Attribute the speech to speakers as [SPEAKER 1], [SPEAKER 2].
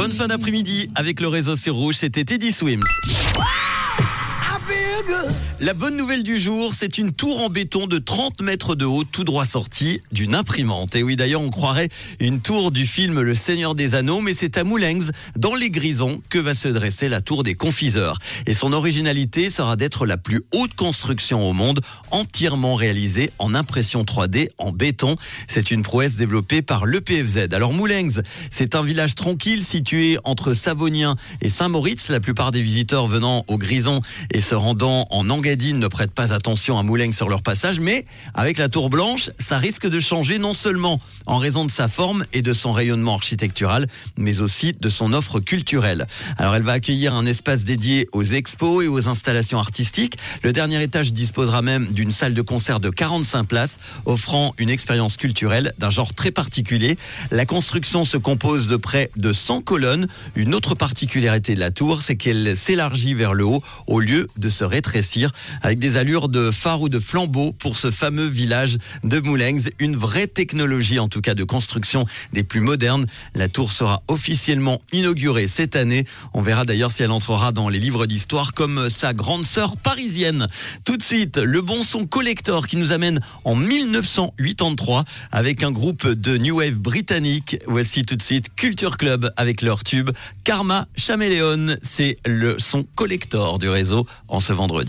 [SPEAKER 1] Bonne fin d'après-midi avec le réseau sur Rouge, c'était Teddy Swims. La bonne nouvelle du jour, c'est une tour en béton de 30 mètres de haut, tout droit sortie d'une imprimante. Et oui, d'ailleurs, on croirait une tour du film Le Seigneur des Anneaux, mais c'est à Moulenx, dans les Grisons, que va se dresser la tour des confiseurs. Et son originalité sera d'être la plus haute construction au monde, entièrement réalisée en impression 3D en béton. C'est une prouesse développée par l'EPFZ. Alors Moulenx, c'est un village tranquille situé entre Savonien et Saint-Moritz. La plupart des visiteurs venant aux Grisons et se rendant en Engadine ne prêtent pas attention à Moulenx sur leur passage, mais avec la tour blanche, ça risque de changer non seulement en raison de sa forme et de son rayonnement architectural, mais aussi de son offre culturelle. Alors elle va accueillir un espace dédié aux expos et aux installations artistiques. Le dernier étage disposera même d'une salle de concert de 45 places, offrant une expérience culturelle d'un genre très particulier. La construction se compose de près de 100 colonnes. Une autre particularité de la tour, c'est qu'elle s'élargit vers le haut au lieu de se rétrécir avec des allures de phare ou de flambeau pour ce fameux village de Moulenx. Une vraie technologie en tout cas de construction des plus modernes. La tour sera officiellement inaugurée cette année. On verra d'ailleurs si elle entrera dans les livres d'histoire comme sa grande sœur parisienne. Tout de suite, le bon son collector qui nous amène en 1983 avec un groupe de New Wave britannique. Voici tout de suite Culture Club avec leur tube Karma Chameleon. C'est le son collector du réseau en ce vendredi.